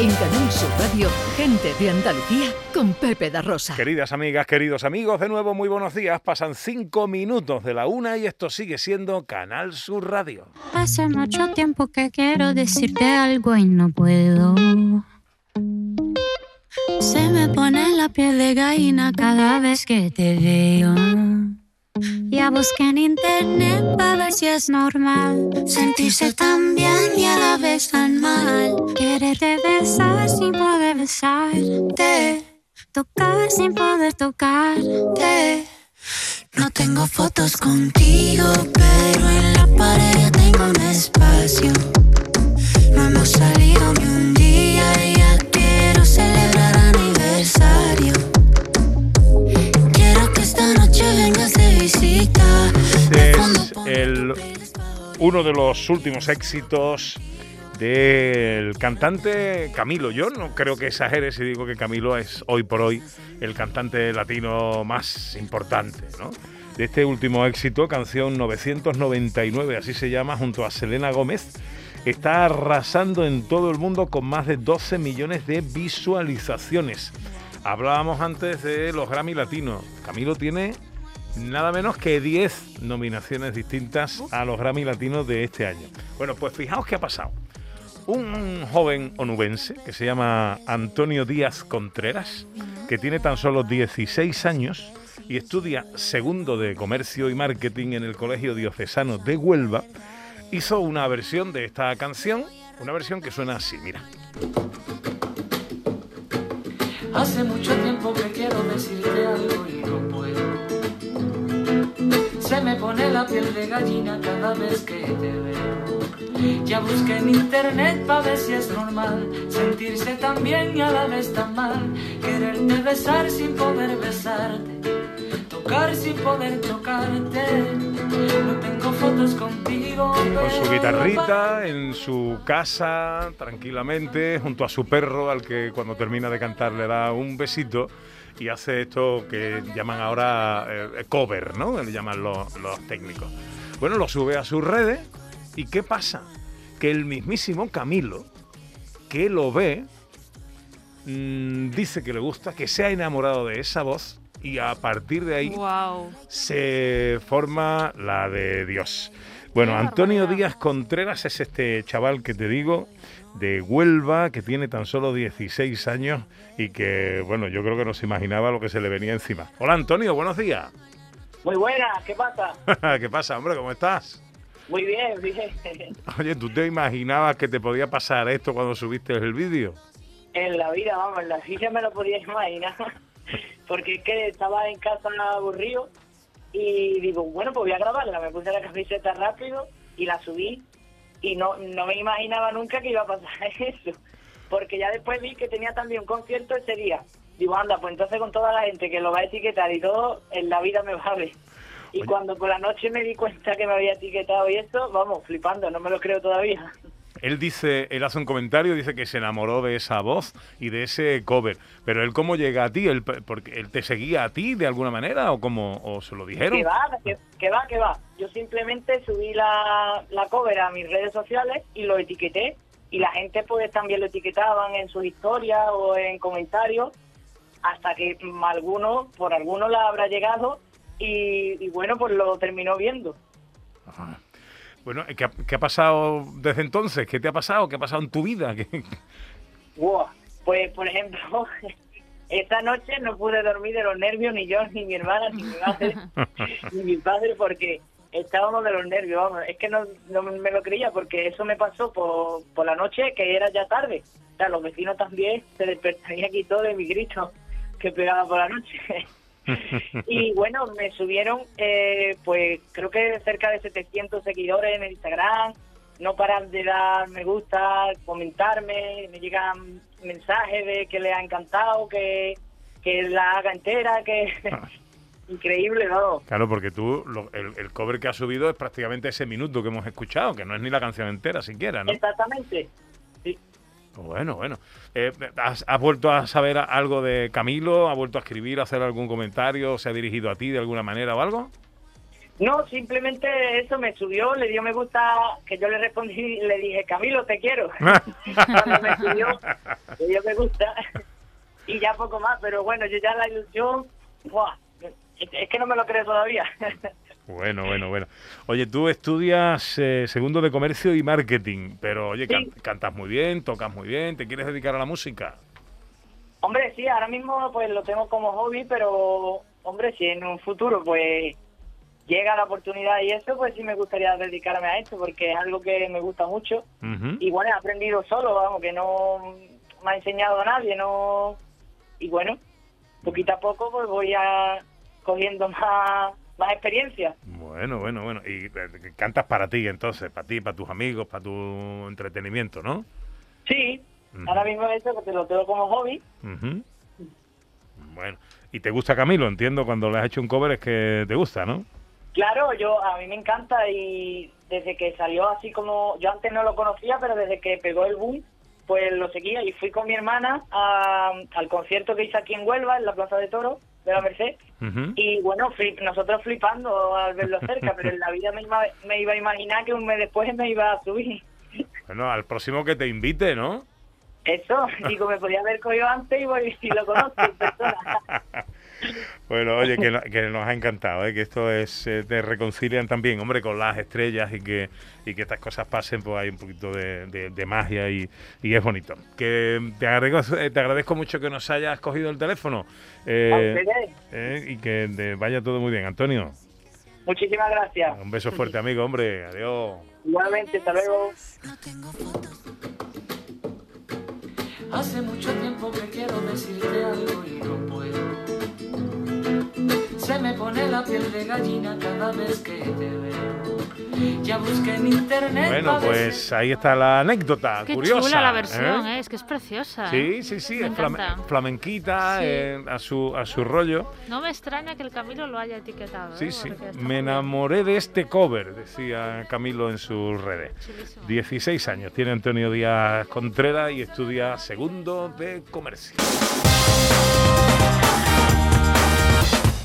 En Canal Sur Radio, gente de Andalucía con Pepe da Rosa. Queridas amigas, queridos amigos, de nuevo muy buenos días. Pasan cinco minutos de la una y esto sigue siendo Canal Sur Radio. Hace mucho tiempo que quiero decirte algo y no puedo. Se me pone la piel de gallina cada vez que te veo. Ya busqué en internet para ver si es normal sentirse tan bien besarte, tocar sin poder tocarte. No tengo fotos contigo, pero en la pared tengo un espacio. No hemos salido ni un día y ya quiero celebrar aniversario. Quiero que esta noche vengas de visita. Este es el, uno de los últimos éxitos del cantante Camilo. Yo no creo que exagere si digo que Camilo es hoy por hoy el cantante latino más importante, ¿no? De este último éxito, canción 999, así se llama, junto a Selena Gómez, está arrasando en todo el mundo con más de 12 millones de visualizaciones. Hablábamos antes de los Grammy Latinos. Camilo tiene nada menos que 10 nominaciones distintas a los Grammy Latinos de este año. Bueno, pues fijaos qué ha pasado. Un joven onubense que se llama Antonio Díaz Contreras, que tiene tan solo 16 años y estudia segundo de Comercio y Marketing en el Colegio Diocesano de Huelva, hizo una versión de esta canción, una versión que suena así, mira. Hace mucho tiempo que quiero decirte algo. Se me pone la piel de gallina cada vez que te veo. Ya busqué en internet para ver si es normal sentirse tan bien y a la vez tan mal. Quererte besar sin poder besarte, tocar sin poder tocarte. No tengo fotos contigo. Con su guitarrita en su casa, tranquilamente, junto a su perro, al que cuando termina de cantar le da un besito y hace esto que llaman ahora eh, cover, ¿no? Le llaman los, los técnicos. Bueno, lo sube a sus redes y ¿qué pasa? Que el mismísimo Camilo, que lo ve, mm, dice que le gusta, que se ha enamorado de esa voz y a partir de ahí Wow. se forma la de Dios. Bueno, Antonio. Díaz Contreras es este chaval que te digo, de Huelva, que tiene tan solo 16 años y que, bueno, yo creo que no se imaginaba lo que se le venía encima. Hola Antonio, buenos días. Muy buena, ¿qué pasa? ¿Qué pasa, hombre? ¿Cómo estás? Muy bien, bien. Oye, ¿tú te imaginabas que te podía pasar esto cuando subiste el vídeo? En la vida, vamos, en la vida me lo podía imaginar. Porque es que estaba en casa aburrido y digo, bueno, pues voy a grabarla. Me puse la camiseta rápido y la subí y no, no me imaginaba nunca que iba a pasar eso. Porque ya después vi que tenía también un concierto ese día. Digo, anda, pues entonces con toda la gente que lo va a etiquetar y todo, en la vida me va a ver. Y Oye. cuando por la noche me di cuenta que me había etiquetado y eso, vamos, flipando, no me lo creo todavía. Él dice, él hace un comentario, dice que se enamoró de esa voz y de ese cover. Pero él cómo llega a ti, él, porque él te seguía a ti de alguna manera o cómo o se lo dijeron. Que va, que, que va, que va. Yo simplemente subí la, la cover a mis redes sociales y lo etiqueté. Y la gente pues también lo etiquetaban en sus historias o en comentarios. Hasta que alguno, por alguno la habrá llegado y, y bueno, pues lo terminó viendo. Ajá. Bueno, ¿qué ha, qué ha pasado desde entonces? ¿Qué te ha pasado? ¿Qué ha pasado en tu vida? ¿Qué- Wow. Pues, por ejemplo, esta noche no pude dormir de los nervios, ni yo, ni mi hermana, ni mi madre, ni mi padre, porque estábamos de los nervios. Vamos. Es que no, no me lo creía, porque eso me pasó por, por la noche, que era ya tarde. O sea, los vecinos también se despertarían aquí todo de mi grito que pegaba por la noche. y bueno, me subieron, eh, pues creo que cerca de 700 seguidores en el Instagram. No paran de dar me gusta, comentarme, me llegan mensajes de que le ha encantado, que, que la haga entera, que increíble, ¿no? Claro, porque tú, lo- el, el cover que has subido es prácticamente ese minuto que hemos escuchado, que no es ni la canción entera siquiera, ¿no? Exactamente. Bueno, bueno. Eh, ¿has, has vuelto a saber algo de Camilo? ¿Ha vuelto a escribir, a hacer algún comentario? ¿Se ha dirigido a ti de alguna manera o algo? No, simplemente eso me subió, le dio me gusta, que yo le respondí y le dije, Camilo, te quiero. Cuando me subió, le dio me gusta. y ya poco más, pero bueno, yo ya la ilusión, ¡buah! es que no me lo creo todavía. Bueno, bueno, bueno. Oye, tú estudias eh, segundo de comercio y marketing, pero oye, can- cantas muy bien, tocas muy bien, ¿te quieres dedicar a la música? Hombre, sí, ahora mismo pues lo tengo como hobby, pero hombre, si en un futuro pues llega la oportunidad y eso, pues sí me gustaría dedicarme a esto, porque es algo que me gusta mucho. Y bueno, he aprendido solo, vamos, que no me ha enseñado a nadie, no... Y bueno, poquito a poco pues voy a cogiendo más, más experiencia. Bueno, bueno, bueno. Y eh, cantas para ti entonces, para ti, para tus amigos, para tu entretenimiento, ¿no? Sí, Ujú. ahora mismo eso porque lo tengo como hobby. Bueno, y te gusta Camilo, entiendo, cuando le has hecho un cover es que te gusta, ¿no? Claro, yo a mí me encanta y desde que salió así como yo antes no lo conocía, pero desde que pegó el boom, pues lo seguía y fui con mi hermana a- al concierto que hice aquí en Huelva, en la Plaza de Toro de la Merced. Y bueno, flip- nosotros flipando al verlo cerca, pero en la vida me iba, me iba a imaginar que un mes después me iba a subir. Bueno, al próximo que te invite, ¿no? Eso, digo, me podía haber cogido antes y, voy, y lo conozco en persona. Bueno, oye, que, no- que nos ha encantado, ¿eh? que esto es, eh, te reconcilian también, hombre, con las estrellas y que, y que estas cosas pasen, pues hay un poquito de, de- de magia y, y es bonito. Que te agradezco, eh, te agradezco mucho que nos hayas cogido el teléfono eh, eh, y que te vaya todo muy bien. Antonio, Muchísimas gracias. un beso fuerte, amigo, hombre, adiós. Igualmente, hasta luego. Hace mucho tiempo que quiero decirte algo y no puedo. Se me pone la piel de gallina cada vez que te veo. Ya busqué en internet. Bueno, pues ahí está la anécdota, Qué curiosa. chula la ¿eh? versión, ¿eh? es que es preciosa. Sí, ¿eh? sí, sí, Me es flamenquita Sí. eh, a, su, a su rollo. No me extraña que el Camilo lo haya etiquetado. Sí, ¿eh? sí. Me enamoré de este cover, decía Camilo en sus redes. Chulísimo. 16 años tiene Antonio Díaz Contreras y estudia segundo de comercio.